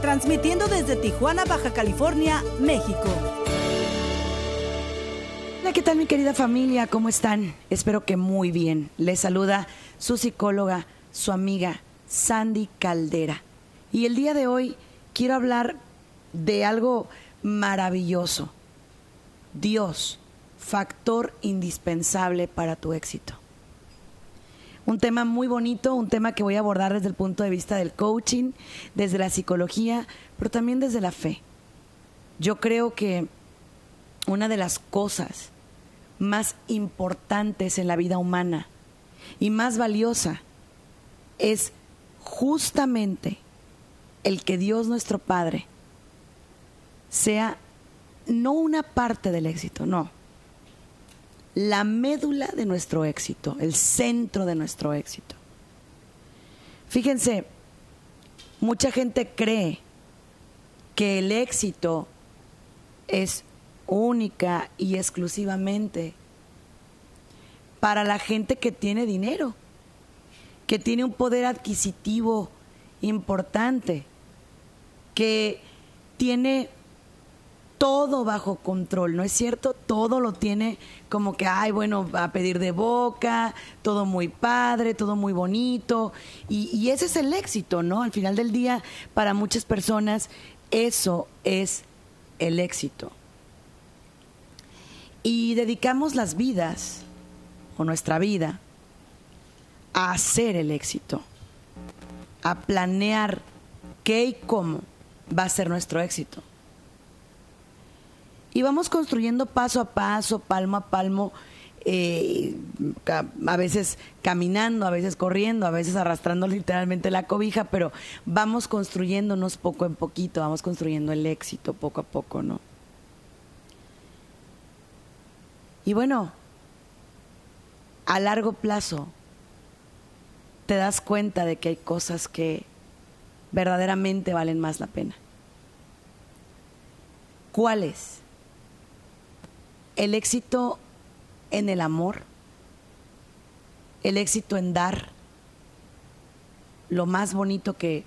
transmitiendo desde Tijuana, Baja California, México. Hola, ¿qué tal mi querida familia? ¿Cómo están? Espero que muy bien. Les saluda su psicóloga, su amiga Sandy Caldera. Y el día de hoy quiero hablar de algo maravilloso. Dios, factor indispensable para tu éxito. Un tema muy bonito, un tema que voy a abordar desde el punto de vista del coaching, desde la psicología, pero también desde la fe. Yo creo que una de las cosas más importantes en la vida humana y más valiosa es justamente el que Dios nuestro Padre sea no una parte del éxito, no, la médula de nuestro éxito, el centro de nuestro éxito. Fíjense, mucha gente cree que el éxito es única y exclusivamente para la gente que tiene dinero, que tiene un poder adquisitivo importante, que tiene todo bajo control, ¿no es cierto? Todo lo tiene como que, ay, bueno, a pedir de boca, todo muy padre, todo muy bonito. Y, y, ese es el éxito, ¿no? Al final del día, para muchas personas, eso es el éxito. Y dedicamos las vidas, o nuestra vida, a hacer el éxito, a planear qué y cómo va a ser nuestro éxito y vamos construyendo paso a paso, palmo a palmo, eh, a veces caminando, a veces corriendo, a veces arrastrando literalmente la cobija, pero vamos construyéndonos poco en poquito, vamos construyendo el éxito poco a poco, ¿no? Y bueno, a largo plazo te das cuenta de que hay cosas que verdaderamente valen más la pena. ¿Cuáles? El éxito en el amor, el éxito en dar lo más bonito que,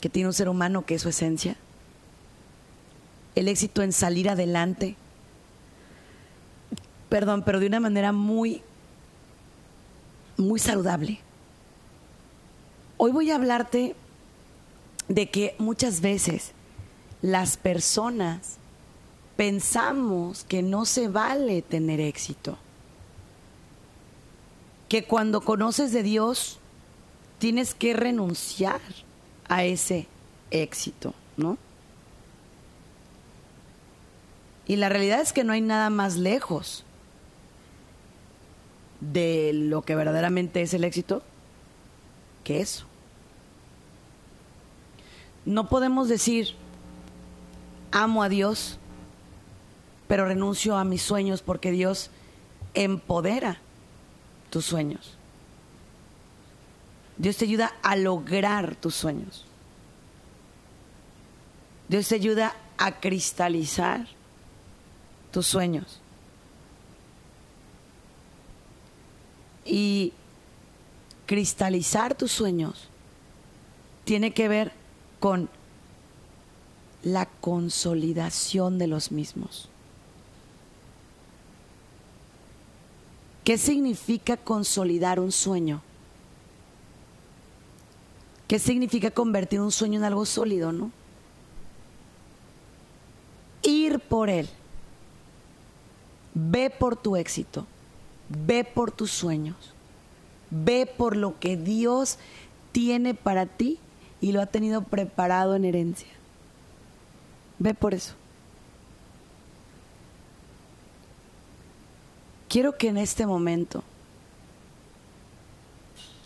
que tiene un ser humano, que es su esencia, el éxito en salir adelante, perdón, pero de una manera muy, muy saludable. Hoy voy a hablarte de que muchas veces las personas pensamos que no se vale tener éxito. Que cuando conoces de Dios tienes que renunciar a ese éxito, ¿no? Y la realidad es que no hay nada más lejos de lo que verdaderamente es el éxito que eso. No podemos decir, amo a Dios pero renuncio a mis sueños porque Dios empodera tus sueños. Dios te ayuda a lograr tus sueños. Dios te ayuda a cristalizar tus sueños. Y cristalizar tus sueños tiene que ver con la consolidación de los mismos. ¿Qué significa consolidar un sueño? ¿Qué significa convertir un sueño en algo sólido, no? Ir por él. Ve por tu éxito. Ve por tus sueños. Ve por lo que Dios tiene para ti y lo ha tenido preparado en herencia. Ve por eso. Quiero que en este momento,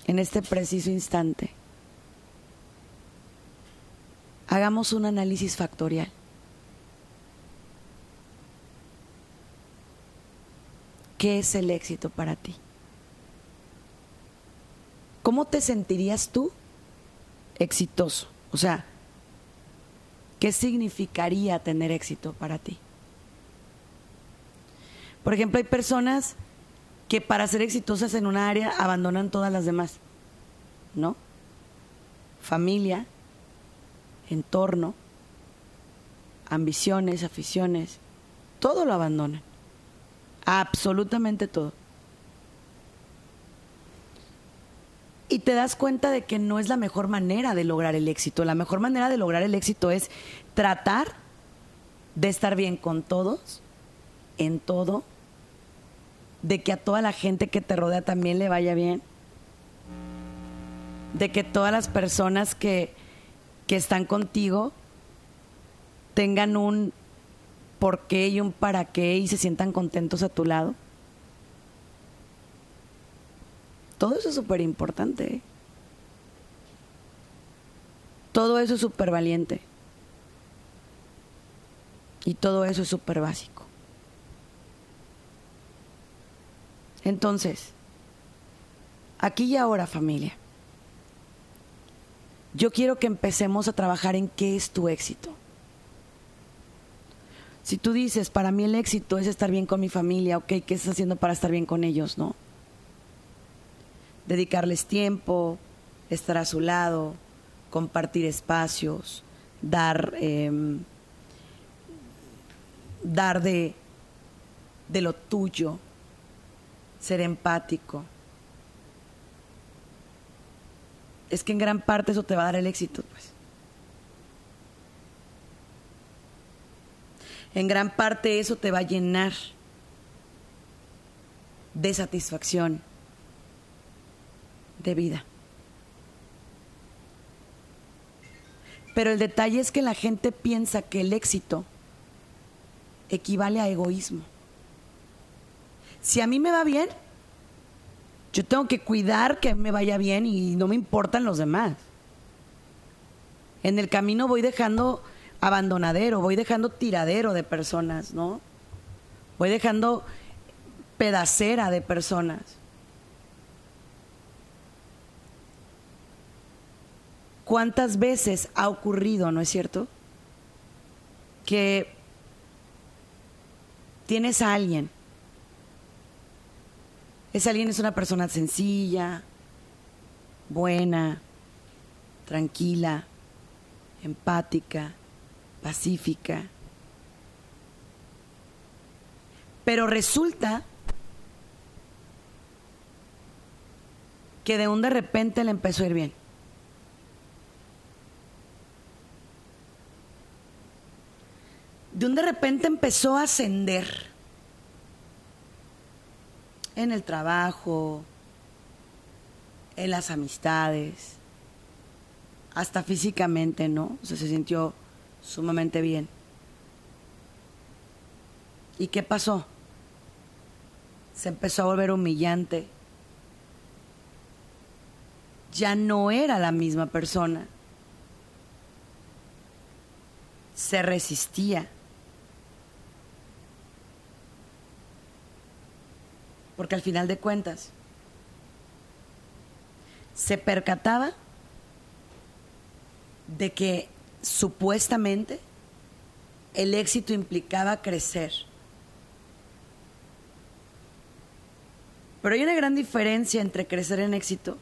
en este preciso instante, hagamos un análisis factorial. ¿Qué es el éxito para ti? ¿Cómo te sentirías tú exitoso? O sea, ¿qué significaría tener éxito para ti? Por ejemplo, hay personas que para ser exitosas en una área abandonan todas las demás, ¿no? Familia, entorno, ambiciones, aficiones, todo lo abandonan. Absolutamente todo. Y te das cuenta de que no es la mejor manera de lograr el éxito. La mejor manera de lograr el éxito es tratar de estar bien con todos, en todo, de que a toda la gente que te rodea también le vaya bien, de que todas las personas que, que están contigo tengan un por qué y un para qué y se sientan contentos a tu lado. Todo eso es súper importante. ¿eh? Todo eso es súper valiente. Y todo eso es súper básico. Entonces, aquí y ahora familia, yo quiero que empecemos a trabajar en qué es tu éxito. Si tú dices, para mí el éxito es estar bien con mi familia, ok, ¿qué estás haciendo para estar bien con ellos, no? Dedicarles tiempo, estar a su lado, compartir espacios, dar, em, dar de, de lo tuyo, ser empático. Es que en gran parte eso te va a dar el éxito, pues. en gran parte eso te va a llenar de satisfacción, de vida. Pero el detalle es que la gente piensa que el éxito equivale a egoísmo. Si a mí me va bien, yo tengo que cuidar que me vaya bien y no me importan los demás. En el camino voy dejando abandonadero, voy dejando tiradero de personas, ¿no? Voy dejando pedacera de personas. ¿Cuántas veces ha ocurrido, no es cierto? Que tienes a alguien. Ese alguien es una persona sencilla, buena, tranquila, empática, pacífica. Pero resulta que de un de repente le empezó a ir bien. De un de repente empezó a ascender en el trabajo, en las amistades, hasta físicamente, ¿no? O sea, se sintió sumamente bien. ¿Y qué pasó? Se empezó a volver humillante. Ya no era la misma persona. Se resistía. Porque al final de cuentas, se percataba de que supuestamente el éxito implicaba crecer. Pero hay una gran diferencia entre crecer en éxito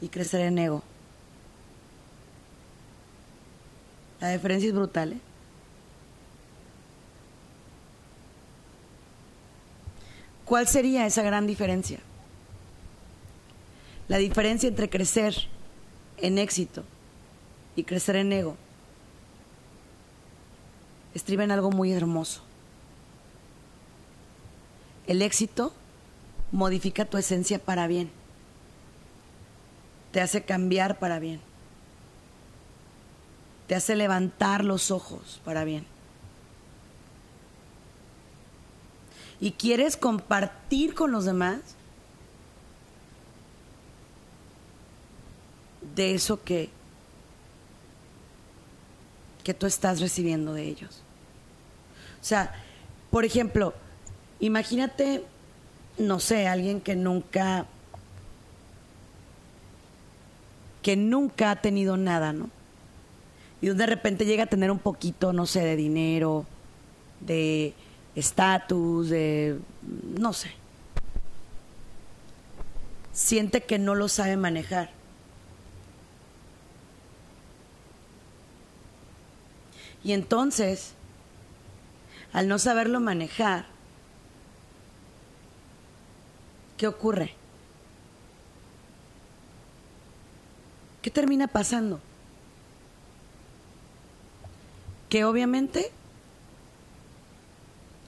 y crecer en ego. La diferencia es brutal. ¿eh? ¿Cuál sería esa gran diferencia? La diferencia entre crecer en éxito y crecer en ego estriba en algo muy hermoso. El éxito modifica tu esencia para bien. Te hace cambiar para bien. Te hace levantar los ojos para bien. Y quieres compartir con los demás de eso que que tú estás recibiendo de ellos. O sea, por ejemplo, imagínate no sé, alguien que nunca, que nunca ha tenido nada, ¿no? Y de repente llega a tener un poquito, no sé, de dinero, de estatus, de, no sé. Siente que no lo sabe manejar. Y entonces, al no saberlo manejar, ¿qué ocurre? ¿Qué termina pasando? Que obviamente,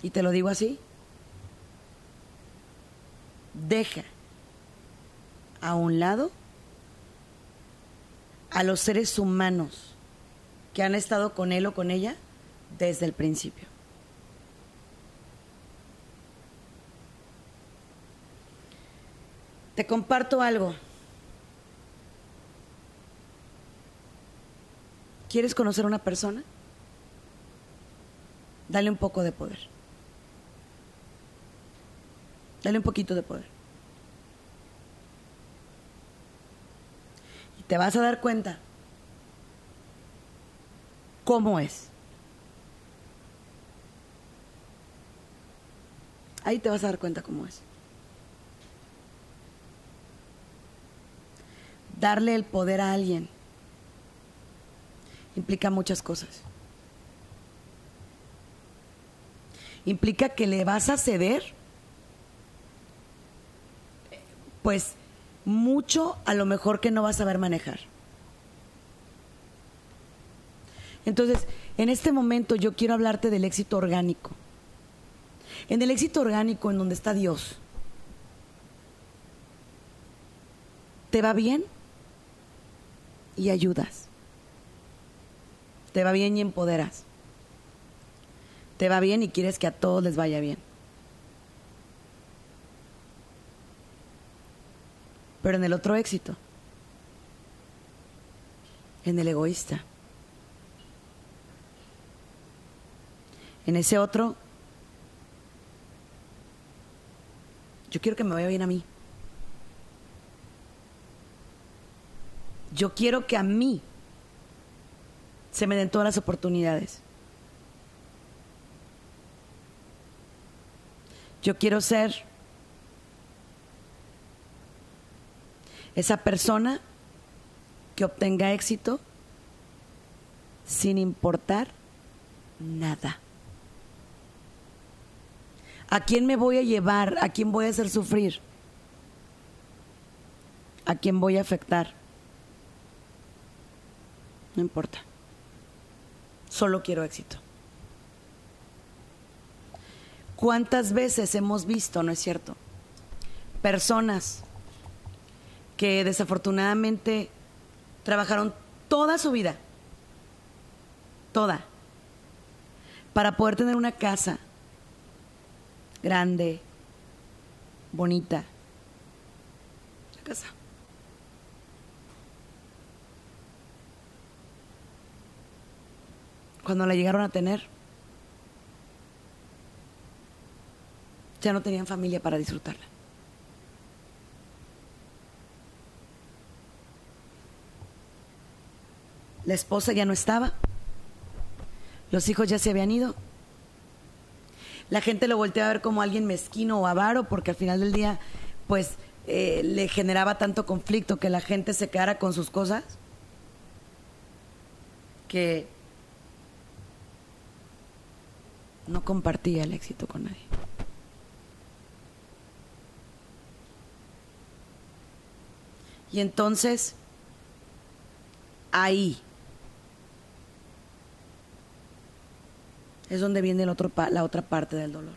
y te lo digo así, deja a un lado a los seres humanos que han estado con él o con ella desde el principio. Te comparto algo. ¿Quieres conocer a una persona? Dale un poco de poder. Dale un poquito de poder. Y te vas a dar cuenta cómo es. Ahí te vas a dar cuenta cómo es. Darle el poder a alguien implica muchas cosas. Implica que le vas a ceder, pues, mucho a lo mejor que no vas a saber manejar. Entonces, en este momento yo quiero hablarte del éxito orgánico. En el éxito orgánico, en donde está Dios, ¿te va bien? Y ayudas. Te va bien y empoderas. Te va bien y quieres que a todos les vaya bien. Pero en el otro éxito, en el egoísta, en ese otro, yo quiero que me vaya bien a mí. Yo quiero que a mí se me den todas las oportunidades. Yo quiero ser esa persona que obtenga éxito sin importar nada. ¿A quién me voy a llevar? ¿A quién voy a hacer sufrir? ¿A quién voy a afectar? No importa. Solo quiero éxito. ¿Cuántas veces hemos visto, no es cierto? Personas que desafortunadamente trabajaron toda su vida, toda, para poder tener una casa, grande, bonita. La casa. Cuando la llegaron a tener, ya no tenían familia para disfrutarla. La esposa ya no estaba, los hijos ya se habían ido la gente lo voltea a ver como alguien mezquino o avaro, porque al final del día, pues, eh, le generaba tanto conflicto que la gente se quedara con sus cosas, que no compartía el éxito con nadie. Y entonces, ahí es donde viene la otra parte del dolor.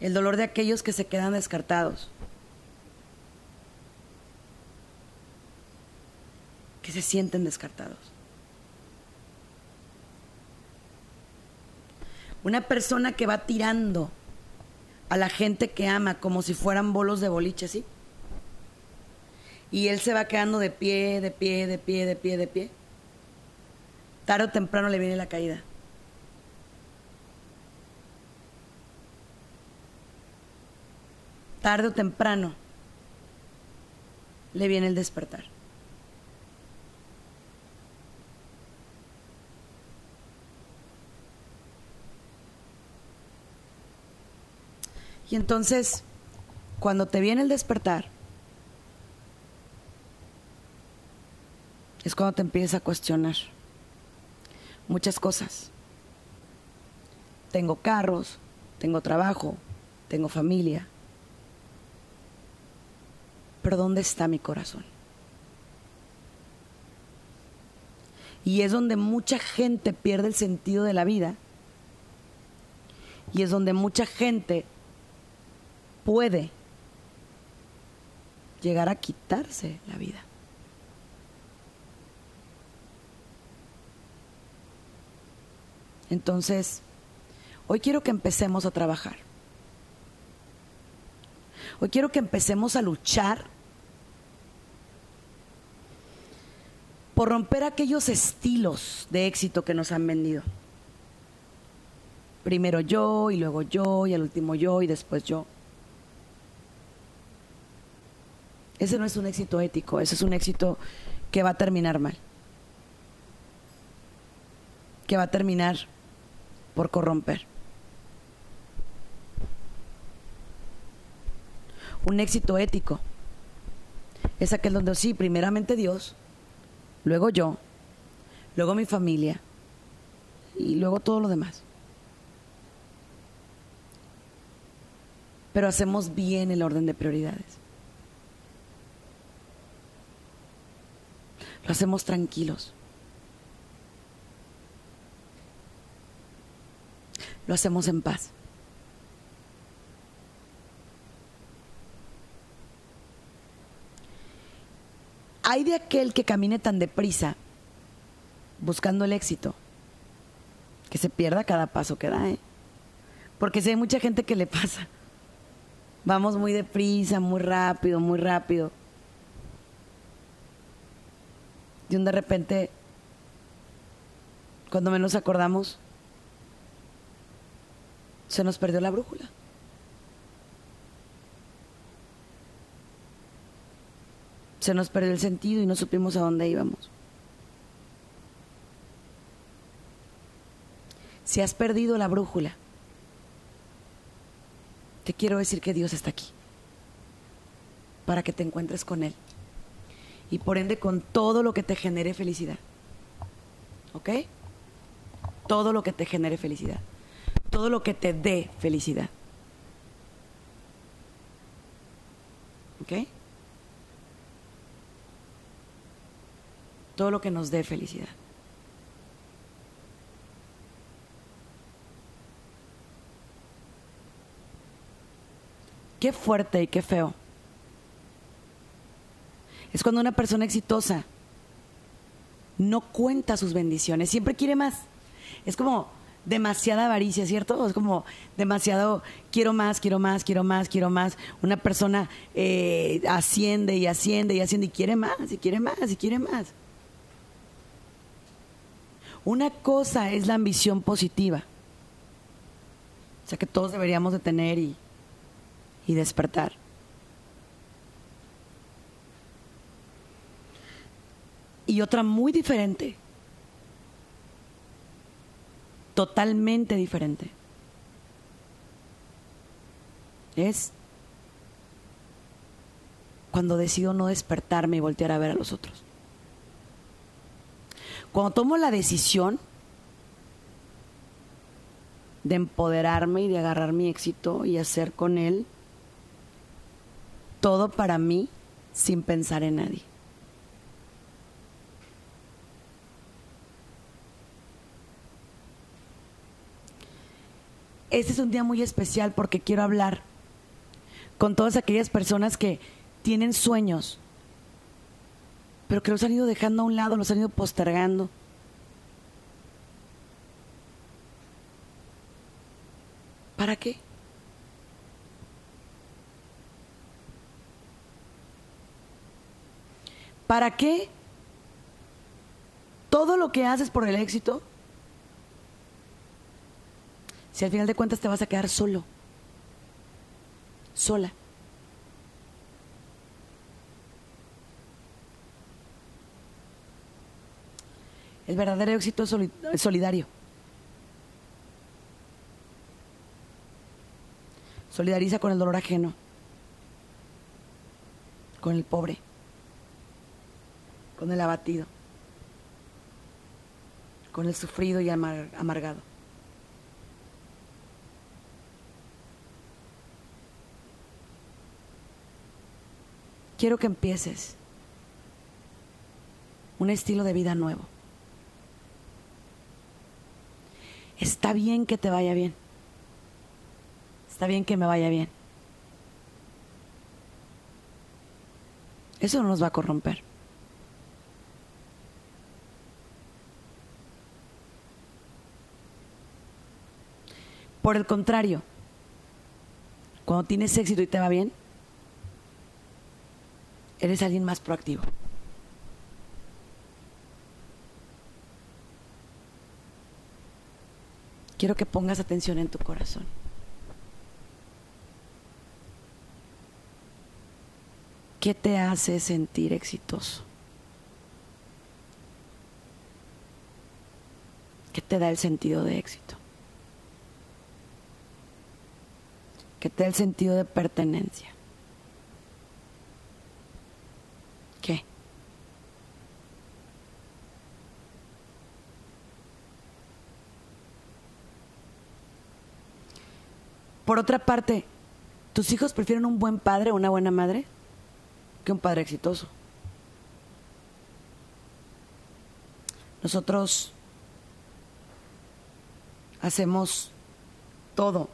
El dolor de aquellos que se quedan descartados. Que se sienten descartados. Una persona que va tirando a la gente que ama como si fueran bolos de boliche, ¿sí? Y él se va quedando de pie, de pie, de pie, de pie, de pie tarde o temprano le viene la caída. Tarde o temprano le viene el despertar. Y entonces, cuando te viene el despertar, es cuando te empiezas a cuestionar muchas cosas. Tengo carros, tengo trabajo, tengo familia. Pero ¿dónde está mi corazón? Y es donde mucha gente pierde el sentido de la vida. Y es donde mucha gente puede llegar a quitarse la vida. Entonces, hoy quiero que empecemos a trabajar. Hoy quiero que empecemos a luchar por romper aquellos estilos de éxito que nos han vendido. Primero yo y luego yo y al último yo y después yo. Ese no es un éxito ético, ese es un éxito que va a terminar mal. Que va a terminar por corromper. Un éxito ético es aquel donde sí, primeramente Dios, luego yo, luego mi familia y luego todo lo demás. Pero hacemos bien el orden de prioridades. Lo hacemos tranquilos. Lo hacemos en paz. Hay de aquel que camine tan deprisa buscando el éxito que se pierda cada paso que da, ¿eh? Porque si hay mucha gente que le pasa. Vamos muy deprisa, muy rápido, muy rápido. Y un de repente, cuando menos acordamos, se nos perdió la brújula. Se nos perdió el sentido y no supimos a dónde íbamos. Si has perdido la brújula, te quiero decir que Dios está aquí para que te encuentres con Él y por ende con todo lo que te genere felicidad. ¿Ok? Todo lo que te genere felicidad. Todo lo que te dé felicidad. ¿Ok? Todo lo que nos dé felicidad. Qué fuerte y qué feo es cuando una persona exitosa no cuenta sus bendiciones, siempre quiere más. Es como demasiada avaricia, ¿cierto? Es como demasiado, quiero más, quiero más, quiero más, quiero más. Una persona eh, asciende y asciende y asciende y quiere más, y quiere más, y quiere más. Una cosa es la ambición positiva, o sea que todos deberíamos de tener y, y despertar. y otra muy diferente. Totalmente diferente. Es cuando decido no despertarme y voltear a ver a los otros. Cuando tomo la decisión de empoderarme y de agarrar mi éxito y hacer con él todo para mí sin pensar en nadie. Este es un día muy especial porque quiero hablar con todas aquellas personas que tienen sueños, pero que los han ido dejando a un lado, los han ido postergando. ¿Para qué? ¿Para qué todo lo que haces por el éxito si al final de cuentas te vas a quedar solo? Sola. El verdadero éxito es solidario. Solidariza con el dolor ajeno, con el pobre, con el abatido, con el sufrido y amar amargado. Quiero que empieces un estilo de vida nuevo. Está bien que te vaya bien. Está bien que me vaya bien. Eso no nos va a corromper. Por el contrario, cuando tienes éxito y te va bien, eres alguien más proactivo. Quiero que pongas atención en tu corazón. ¿Qué te hace sentir exitoso? ¿Qué te da el sentido de éxito? ¿Qué te da el sentido de pertenencia? ¿Qué? Por otra parte, ¿tus hijos prefieren un buen padre o una buena madre? que un padre exitoso. Nosotros hacemos todo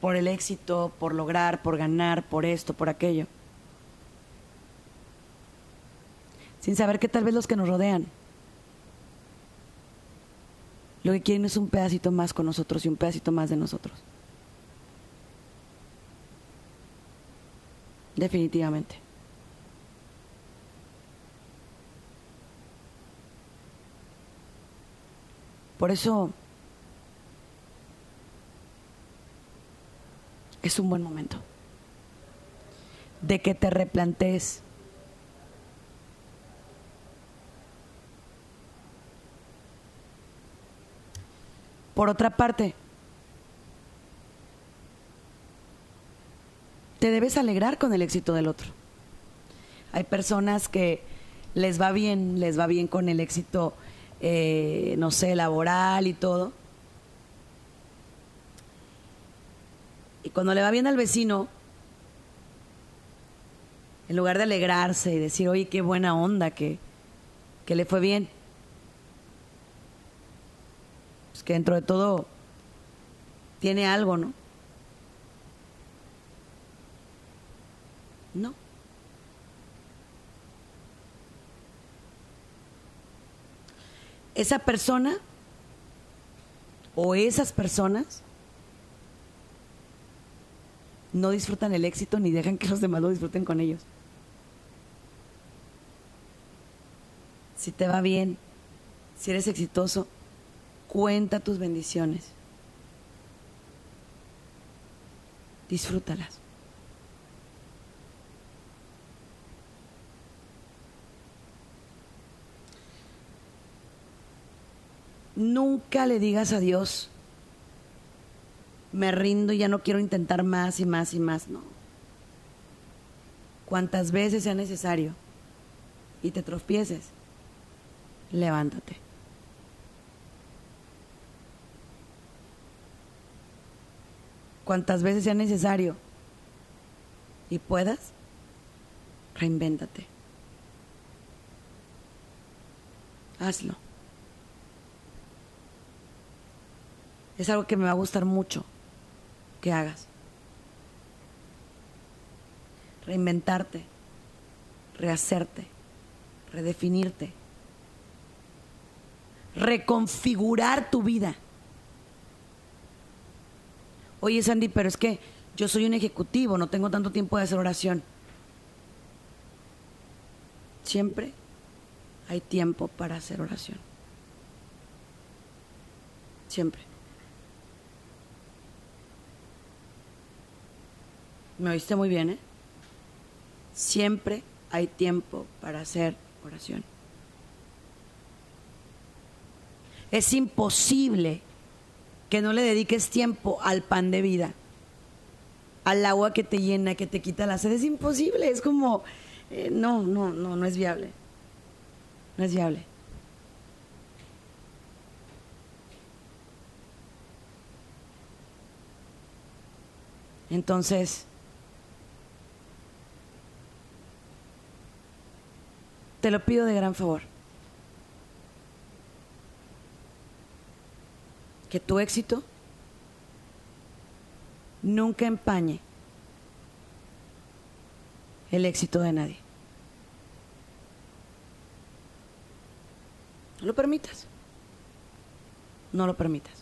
por el éxito, por lograr, por ganar, por esto, por aquello. Sin saber que tal vez los que nos rodean lo que quieren es un pedacito más con nosotros y un pedacito más de nosotros. definitivamente. Por eso es un buen momento de que te replantees Por otra parte, te debes alegrar con el éxito del otro. Hay personas que les va bien, les va bien con el éxito, eh, no sé, laboral y todo. Y cuando le va bien al vecino, en lugar de alegrarse y decir, oye, qué buena onda, que, que le fue bien, pues que dentro de todo tiene algo, ¿no? No. Esa persona o esas personas no disfrutan el éxito ni dejan que los demás lo disfruten con ellos. Si te va bien, si eres exitoso, cuenta tus bendiciones. Disfrútalas. Nunca le digas a Dios, me rindo y ya no quiero intentar más y más y más, no. Cuantas veces sea necesario y te tropieces, levántate. Cuantas veces sea necesario y puedas, reinvéntate. Hazlo. es algo que me va a gustar mucho que hagas. Reinventarte, rehacerte, redefinirte, reconfigurar tu vida. Oye, Sandy, pero es que yo soy un ejecutivo, no tengo tanto tiempo de hacer oración. Siempre hay tiempo para hacer oración. Siempre. Me oíste muy bien, ¿eh? Siempre hay tiempo para hacer oración. Es imposible que no le dediques tiempo al pan de vida, al agua que te llena, que te quita la sed. Es imposible, es como, eh, no, no, no, no es viable. No es viable. Entonces, te lo pido de gran favor. Que tu éxito nunca empañe el éxito de nadie. No lo permitas. No lo permitas.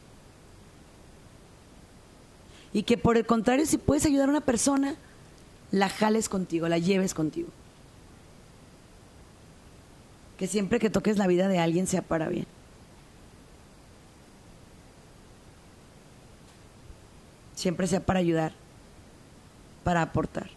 Y que por el contrario, si puedes ayudar a una persona, la jales contigo, la lleves contigo. Que siempre que toques la vida de alguien sea para bien. Siempre sea para ayudar, para aportar.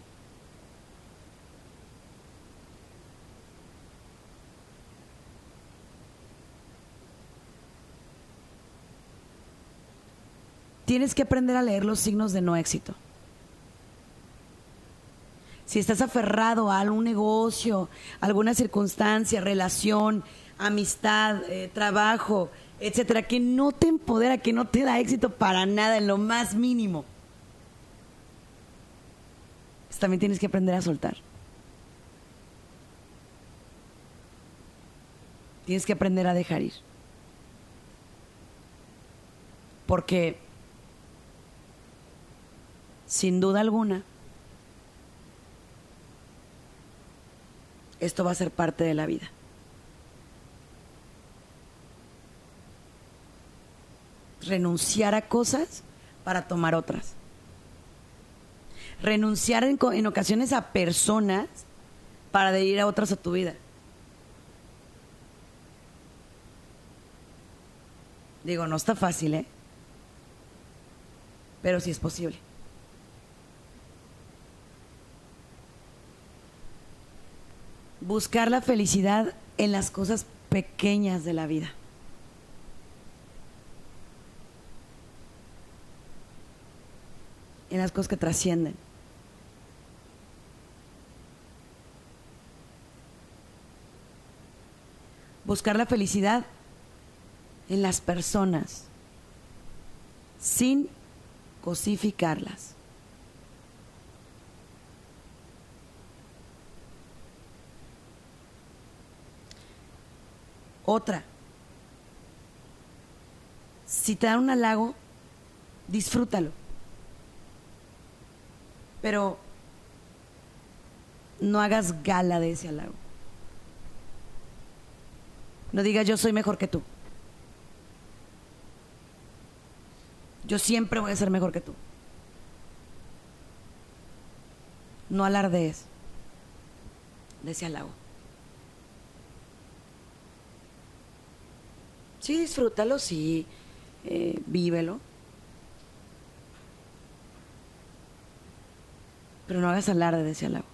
tienes que aprender a leer los signos de no éxito. Si estás aferrado a algún negocio, alguna circunstancia, relación, amistad, eh, trabajo, etcétera, que no te empodera, que no te da éxito para nada, en lo más mínimo, pues también tienes que aprender a soltar. Tienes que aprender a dejar ir. Porque sin duda alguna, esto va a ser parte de la vida. Renunciar a cosas para tomar otras. Renunciar en, ocasiones a personas para de ir a otras a tu vida. Digo, no está fácil, ¿eh? Pero sí es posible. buscar la felicidad en las cosas pequeñas de la vida. En las cosas que trascienden. Buscar la felicidad en las personas sin cosificarlas. Otra, si te dan un halago, disfrútalo. Pero no hagas gala de ese halago. No digas yo soy mejor que tú. Yo siempre voy a ser mejor que tú. No alardees de ese halago. Sí, disfrútalo, sí, eh, vívelo. Pero no hagas alarde de ese halago.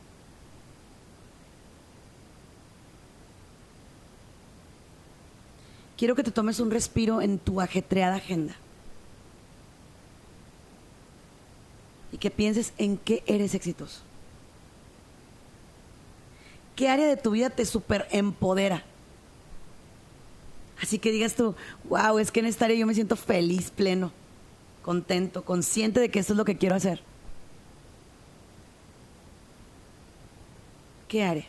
Quiero que te tomes un respiro en tu ajetreada agenda. Y que pienses en qué eres exitoso. ¿Qué área de tu vida te super empodera? Así que digas tú, wow, es que en esta área yo me siento feliz, pleno, contento, consciente de que esto es lo que quiero hacer. ¿Qué área?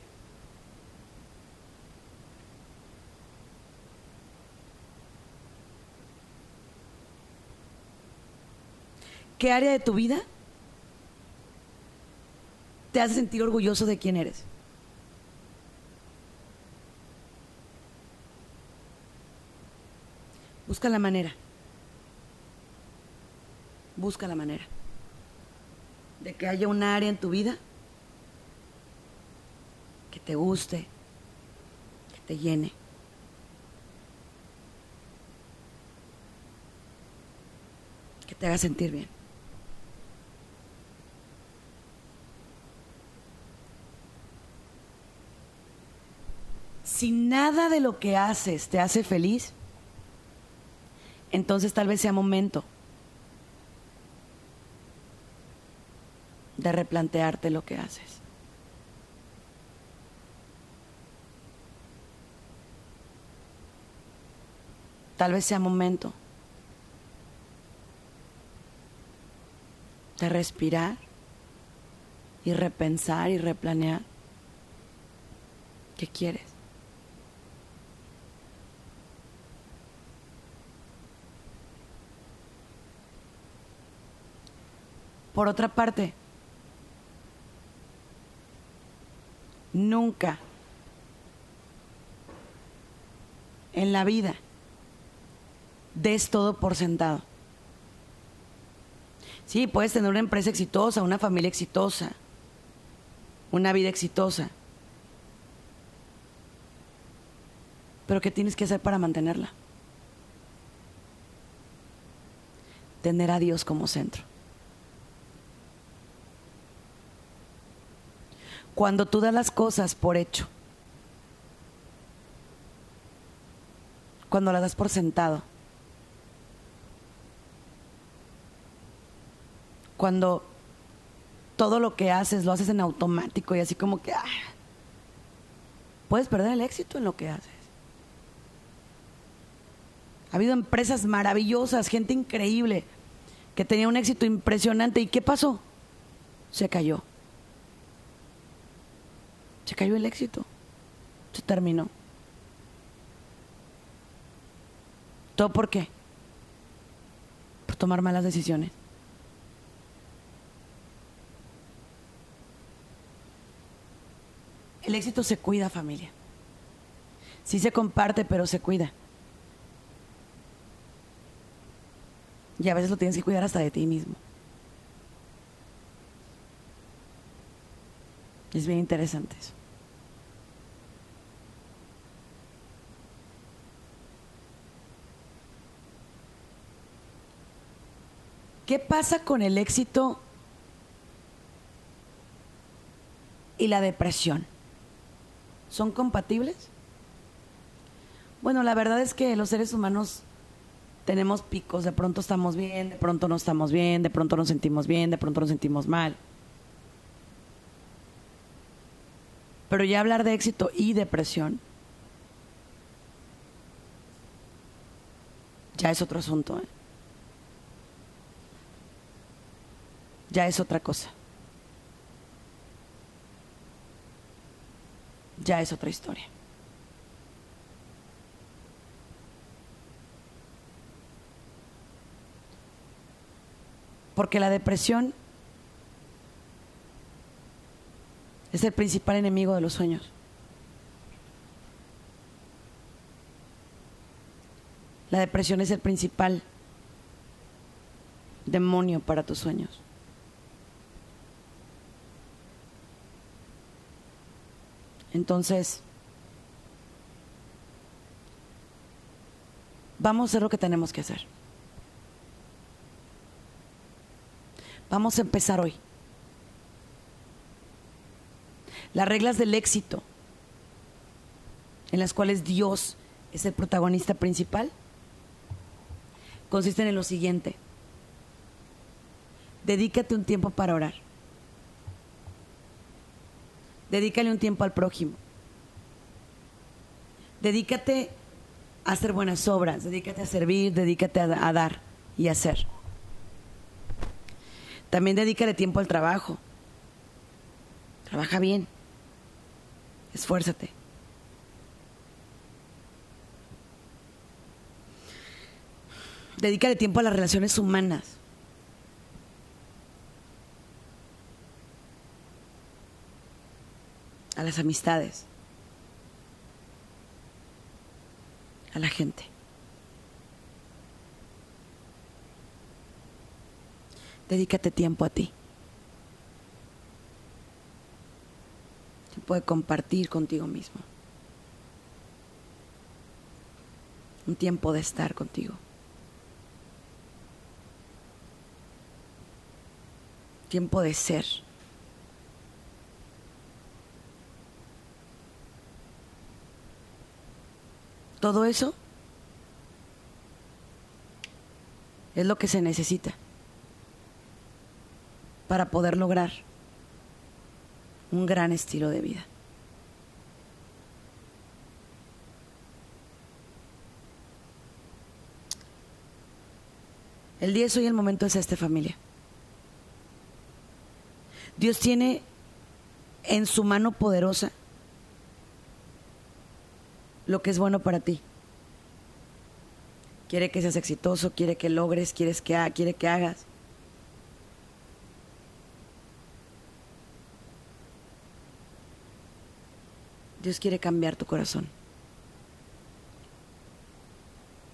¿Qué área de tu vida te hace sentir orgulloso de quién eres? Busca la manera. Busca la manera de que haya un área en tu vida que te guste, que te llene. Que te haga sentir bien. Si nada de lo que haces te hace feliz, entonces tal vez sea momento de replantearte lo que haces. Tal vez sea momento de respirar y repensar y replanear qué quieres. Por otra parte, nunca en la vida des todo por sentado. Sí, puedes tener una empresa exitosa, una familia exitosa, una vida exitosa. Pero ¿qué tienes que hacer para mantenerla? Tener a Dios como centro. Cuando tú das las cosas por hecho, cuando las das por sentado, cuando todo lo que haces lo haces en automático y así como que ah, puedes perder el éxito en lo que haces. Ha habido empresas maravillosas, gente increíble, que tenía un éxito impresionante. ¿Y qué pasó? Se cayó. Se cayó el éxito. Se terminó. ¿Todo por qué? Por tomar malas decisiones. El éxito se cuida, familia. Sí se comparte, pero se cuida. Y a veces lo tienes que cuidar hasta de ti mismo. Es bien interesante eso. ¿Qué pasa con el éxito y la depresión? ¿Son compatibles? Bueno, la verdad es que los seres humanos tenemos picos, de pronto estamos bien, de pronto no estamos bien, de pronto nos sentimos bien, de pronto nos sentimos mal. Pero ya hablar de éxito y depresión ya es otro asunto. ¿eh? Ya es otra cosa. Ya es otra historia. Porque la depresión es el principal enemigo de los sueños. La depresión es el principal demonio para tus sueños. Entonces, vamos a hacer lo que tenemos que hacer. Vamos a empezar hoy. Las reglas del éxito, en las cuales Dios es el protagonista principal, consisten en lo siguiente. Dedícate un tiempo para orar. Dedícale un tiempo al prójimo. Dedícate a hacer buenas obras, dedícate a servir, dedícate a, dar y a hacer. También dedícale tiempo al trabajo. Trabaja bien. Esfuérzate. Dedícale tiempo a las relaciones humanas. Las amistades, a la gente. Dedícate tiempo a ti. Se puede compartir contigo mismo. Un tiempo de estar contigo. Tiempo de ser. Todo eso Es lo que se necesita para poder lograr un gran estilo de vida. El día es hoy, el momento es este, familia. Dios tiene en su mano poderosa lo que es bueno para ti. Quiere que seas exitoso, quiere que logres, quieres que quiere que hagas. Dios quiere cambiar tu corazón.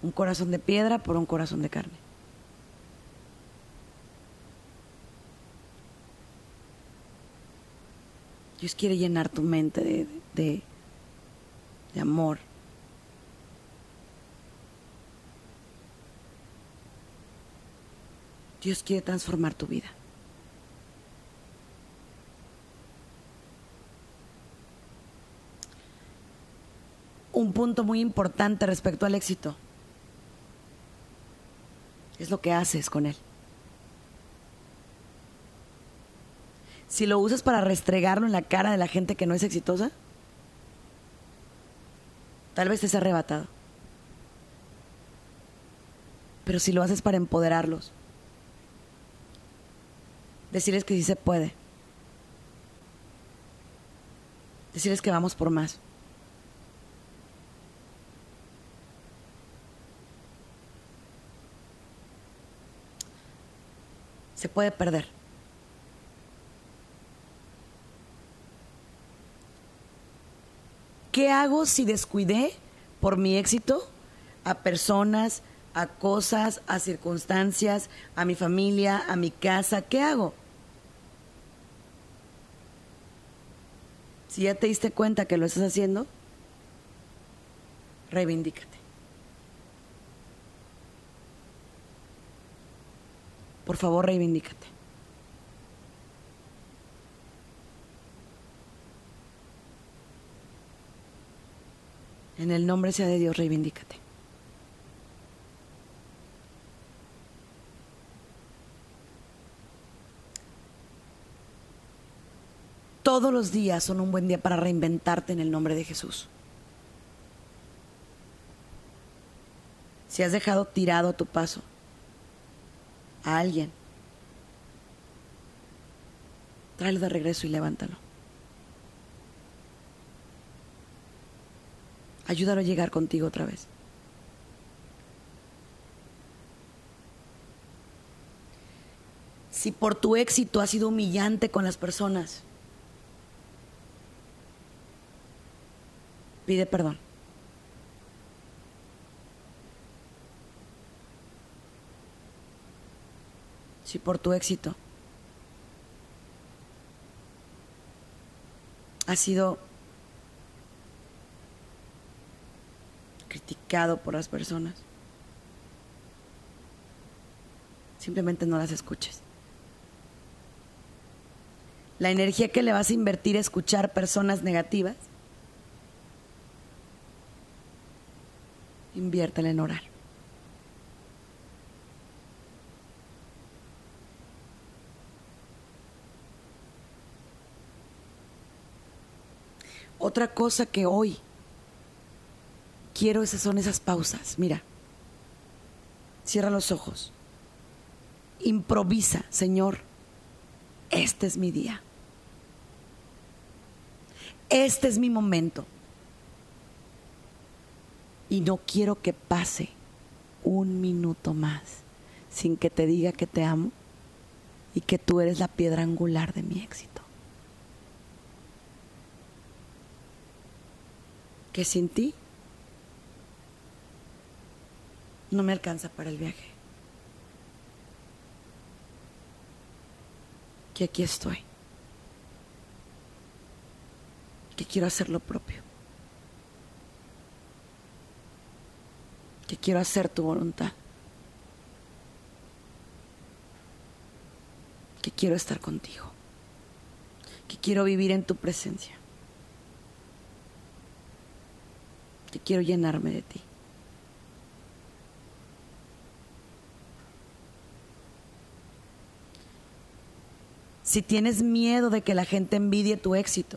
Un corazón de piedra por un corazón de carne. Dios quiere llenar tu mente de, de, de amor. Dios quiere transformar tu vida. Un punto muy importante respecto al éxito es lo que haces con él. Si lo usas para restregarlo en la cara de la gente que no es exitosa, tal vez sea arrebatado. Pero si lo haces para empoderarlos, decirles que sí se puede, decirles que vamos por más. Se puede perder. ¿Qué hago si descuidé por mi éxito a personas, a cosas, a circunstancias, a mi familia, a mi casa? ¿Qué hago? Si ya te diste cuenta que lo estás haciendo, reivindícate. Por favor, reivindícate. En el nombre sea de Dios, reivindícate. Todos los días son un buen día para reinventarte en el nombre de Jesús. Si has dejado tirado tu paso a alguien, tráelo de regreso y levántalo. Ayúdalo a llegar contigo otra vez. Si por tu éxito has sido humillante con las personas, pide perdón. Si por tu éxito has sido por las personas. Simplemente no las escuches. La energía que le vas a invertir a escuchar personas negativas, inviértela en orar. Otra cosa que hoy quiero esas son esas pausas. Mira, cierra los ojos. Improvisa, Señor. Este es mi día. Este es mi momento. Y no quiero que pase un minuto más sin que te diga que te amo y que tú eres la piedra angular de mi éxito. Que sin ti no me alcanza para el viaje. Que aquí estoy. Que quiero hacer lo propio. Que quiero hacer tu voluntad. Que quiero estar contigo. Que quiero vivir en tu presencia. Que quiero llenarme de ti. Si tienes miedo de que la gente envidie tu éxito,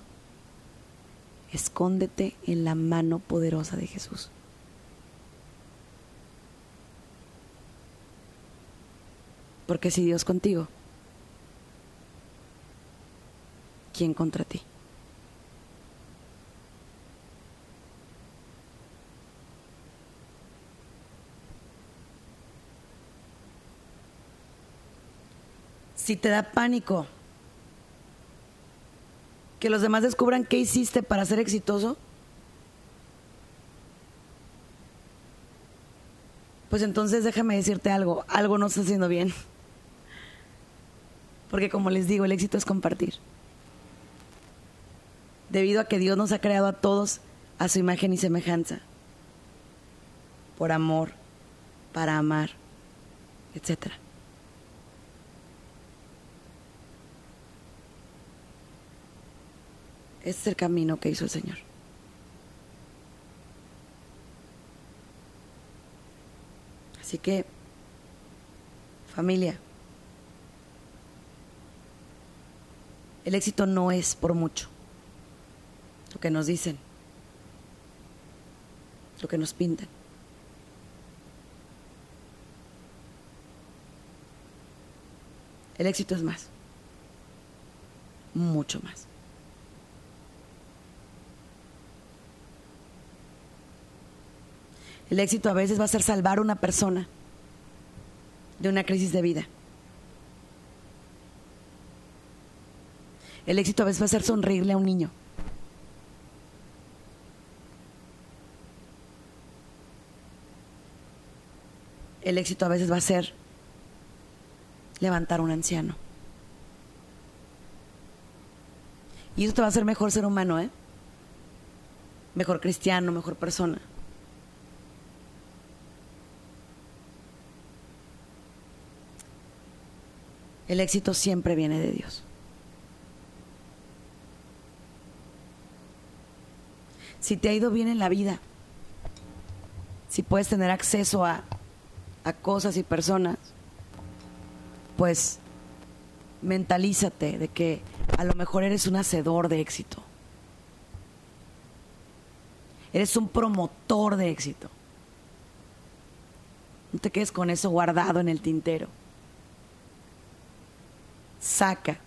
escóndete en la mano poderosa de Jesús. Porque si Dios contigo, ¿quién contra ti? Si te da pánico que los demás descubran qué hiciste para ser exitoso, pues entonces déjame decirte algo, algo no está haciendo bien. Porque como les digo, el éxito es compartir. Debido a que Dios nos ha creado a todos a su imagen y semejanza. Por amor, para amar, etcétera. Este es el camino que hizo el Señor. Así que, familia, el éxito no es por mucho lo que nos dicen, lo que nos pintan. El éxito es más, mucho más. El éxito a veces va a ser salvar a una persona de una crisis de vida. El éxito a veces va a ser sonreírle a un niño. El éxito a veces va a ser levantar a un anciano. Y eso te va a hacer mejor ser humano, ¿eh? Mejor cristiano, mejor persona. El éxito siempre viene de Dios. Si te ha ido bien en la vida, si puedes tener acceso a, a cosas y personas, pues mentalízate de que a lo mejor eres un hacedor de éxito. Eres un promotor de éxito. No te quedes con eso guardado en el tintero saca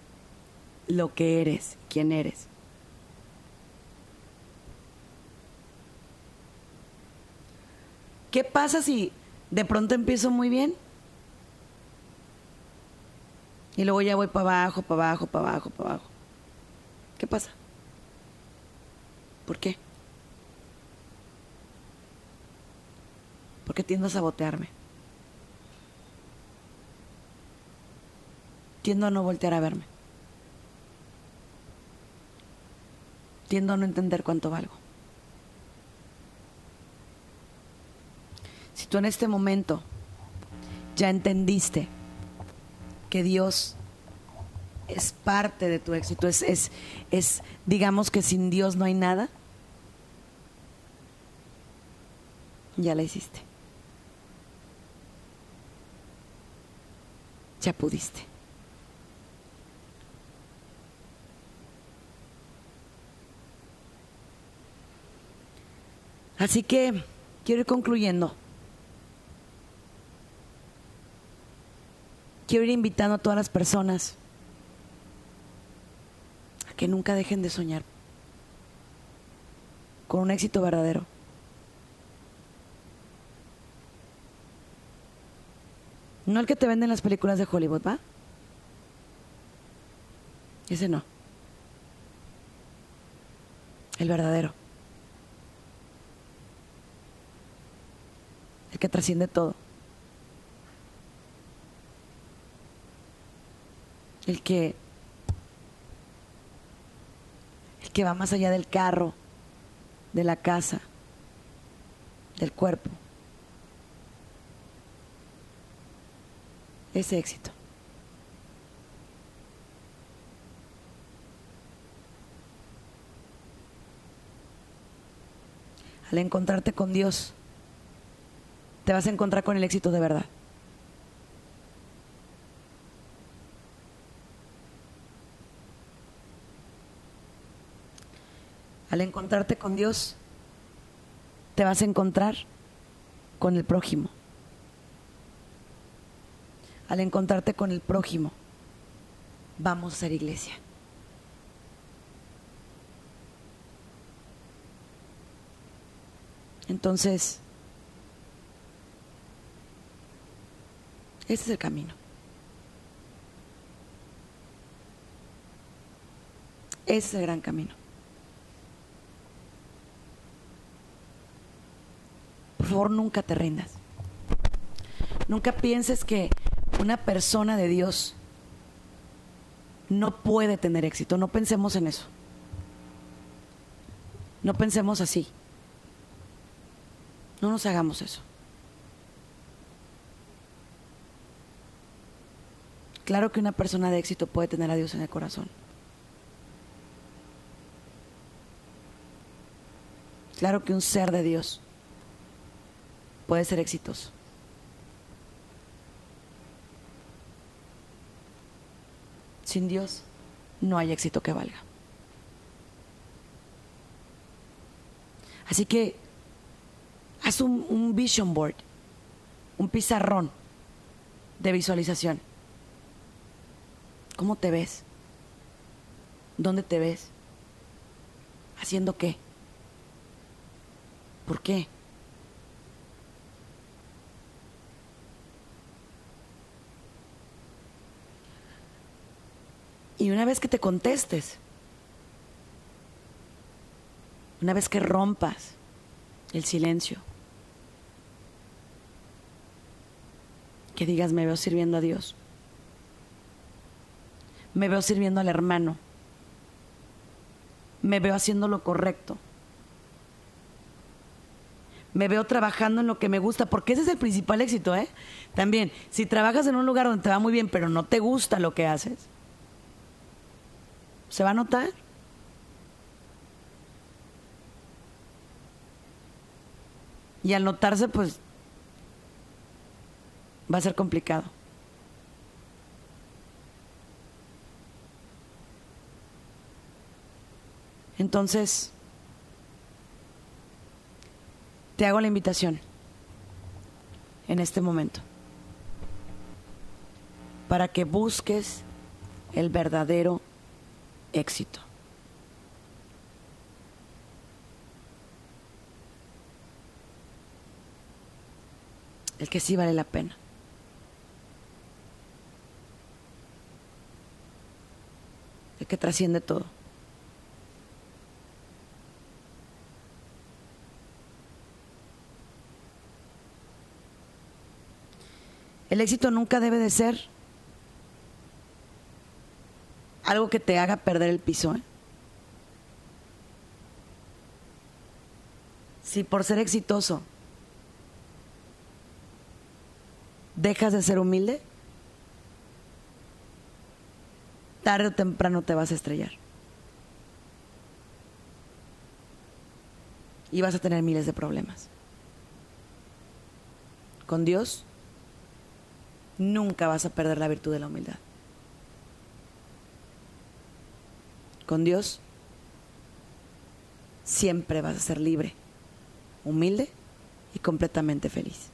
lo que eres, quién eres. ¿Qué pasa si de pronto empiezo muy bien? Y luego ya voy para abajo, para abajo, para abajo, para abajo. ¿Qué pasa? ¿Por qué? Porque tiendo a sabotearme. Tiendo a no voltear a verme. Tiendo a no entender cuánto valgo. Si tú en este momento ya entendiste que Dios es parte de tu éxito, es, es, es, digamos que sin Dios no hay nada, ya la hiciste. Ya pudiste. Así que quiero ir concluyendo. Quiero ir invitando a todas las personas a que nunca dejen de soñar con un éxito verdadero. No el que te venden las películas de Hollywood, ¿va? Ese no. El verdadero. Que trasciende todo. El que el que va más allá del carro, de la casa, del cuerpo. Ese éxito. Al encontrarte con Dios, te vas a encontrar con el éxito de verdad. Al encontrarte con Dios, te vas a encontrar con el prójimo. Al encontrarte con el prójimo, vamos a ser iglesia. Entonces, ese es el camino. Ese es el gran camino. Por favor, nunca te rindas. Nunca pienses que una persona de Dios no puede tener éxito. No pensemos en eso. No pensemos así. No nos hagamos eso. Claro que una persona de éxito puede tener a Dios en el corazón. Claro que un ser de Dios puede ser exitoso. Sin Dios no hay éxito que valga. Así que haz un, vision board, un pizarrón de visualización. ¿Cómo te ves? ¿Dónde te ves? ¿Haciendo qué? ¿Por qué? Y una vez que te contestes, una vez que rompas el silencio, que digas, me veo sirviendo a Dios, me veo sirviendo al hermano, me veo haciendo lo correcto, me veo trabajando en lo que me gusta, porque ese es el principal éxito, ¿eh? También, si trabajas en un lugar donde te va muy bien, pero no te gusta lo que haces, ¿Se va a notar? Y al notarse, pues, va a ser complicado. Entonces, te hago la invitación en este momento para que busques el verdadero éxito. El que sí vale la pena. El que trasciende todo. El éxito nunca debe de ser algo que te haga perder el piso. ¿eh? Si por ser exitoso dejas de ser humilde, tarde o temprano te vas a estrellar. Y vas a tener miles de problemas. Con Dios nunca vas a perder la virtud de la humildad. Con Dios siempre vas a ser libre, humilde y completamente feliz.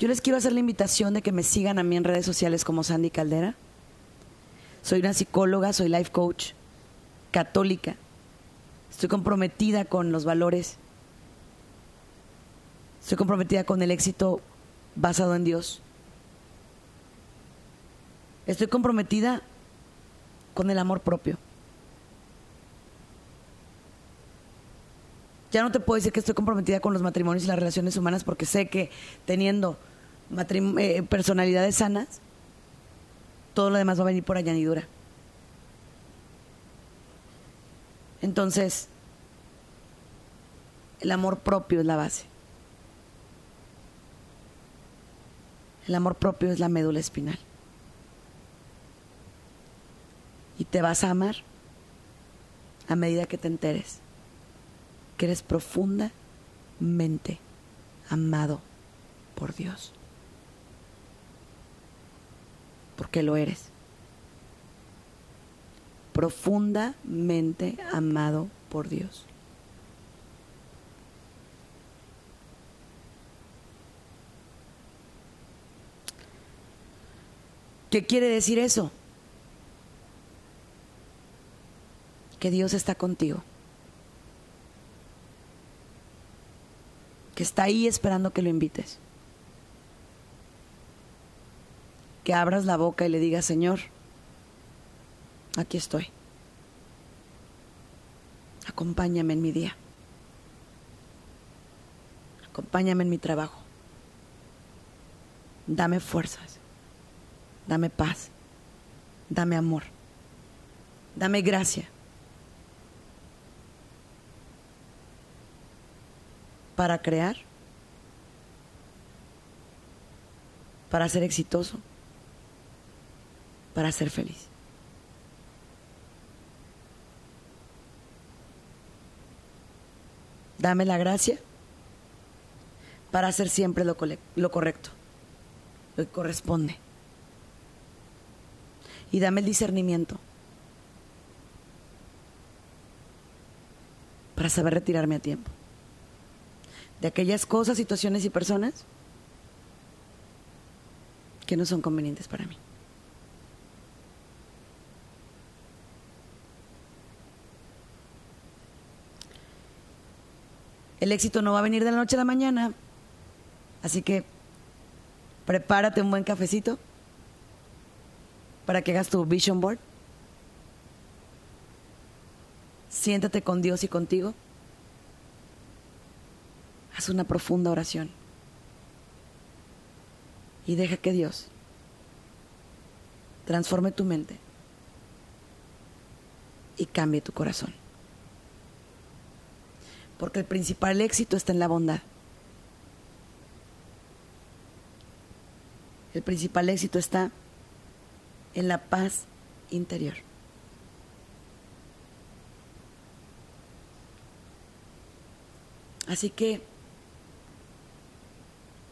Yo les quiero hacer la invitación de que me sigan a mí en redes sociales como Sandy Caldera. Soy una psicóloga, soy life coach, católica. Estoy comprometida con los valores. Estoy comprometida con el éxito basado en Dios. Estoy comprometida con el amor propio. Ya no te puedo decir que estoy comprometida con los matrimonios y las relaciones humanas porque sé que teniendo eh, personalidades sanas, todo lo demás va a venir por añadidura. Entonces, el amor propio es la base. El amor propio es la médula espinal. Y te vas a amar a medida que te enteres que eres profundamente amado por Dios. Porque lo eres. profundamente amado por Dios. ¿Qué quiere decir eso? Que Dios está contigo. Que está ahí esperando que lo invites. Que abras la boca y le digas, Señor, aquí estoy. Acompáñame en mi día. Acompáñame en mi trabajo. Dame fuerzas. Dame paz. Dame amor. Dame gracia. Para crear. Para ser exitoso. Para ser feliz. Dame la gracia para hacer siempre lo, lo correcto, lo que corresponde y dame el discernimiento para saber retirarme a tiempo de aquellas cosas, situaciones y personas que no son convenientes para mí. El éxito no va a venir de la noche a la mañana, así que prepárate un buen cafecito para que hagas tu vision board. Siéntate con Dios y contigo. Haz una profunda oración. Y deja que Dios transforme tu mente y cambie tu corazón. Porque el principal éxito está en la bondad. El principal éxito está en la paz interior. Así que,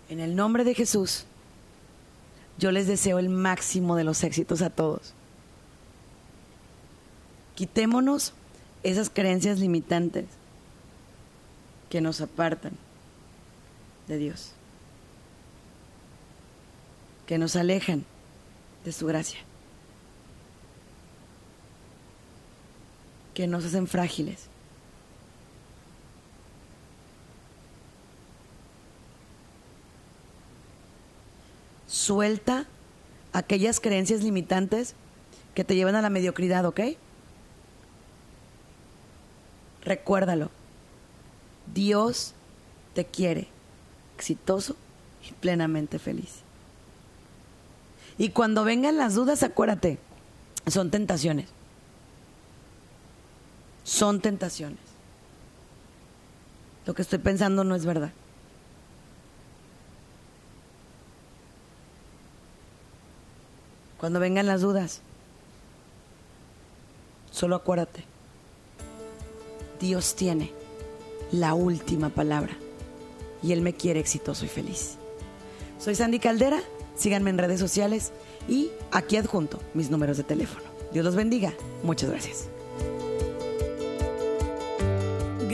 en el nombre de Jesús, yo les deseo el máximo de los éxitos a todos. Quitémonos esas creencias limitantes que nos apartan de Dios, que nos alejan de su gracia. Que nos hacen frágiles. Suelta aquellas creencias limitantes que te llevan a la mediocridad, ¿ok? Recuérdalo. Dios te quiere exitoso y plenamente feliz. Y cuando vengan las dudas, acuérdate, son tentaciones son tentaciones. Lo que estoy pensando no es verdad. Cuando vengan las dudas, solo acuérdate, Dios tiene la última palabra y Él me quiere exitoso y feliz. Soy Sandy Caldera, síganme en redes sociales y aquí adjunto mis números de teléfono. Dios los bendiga. Muchas gracias.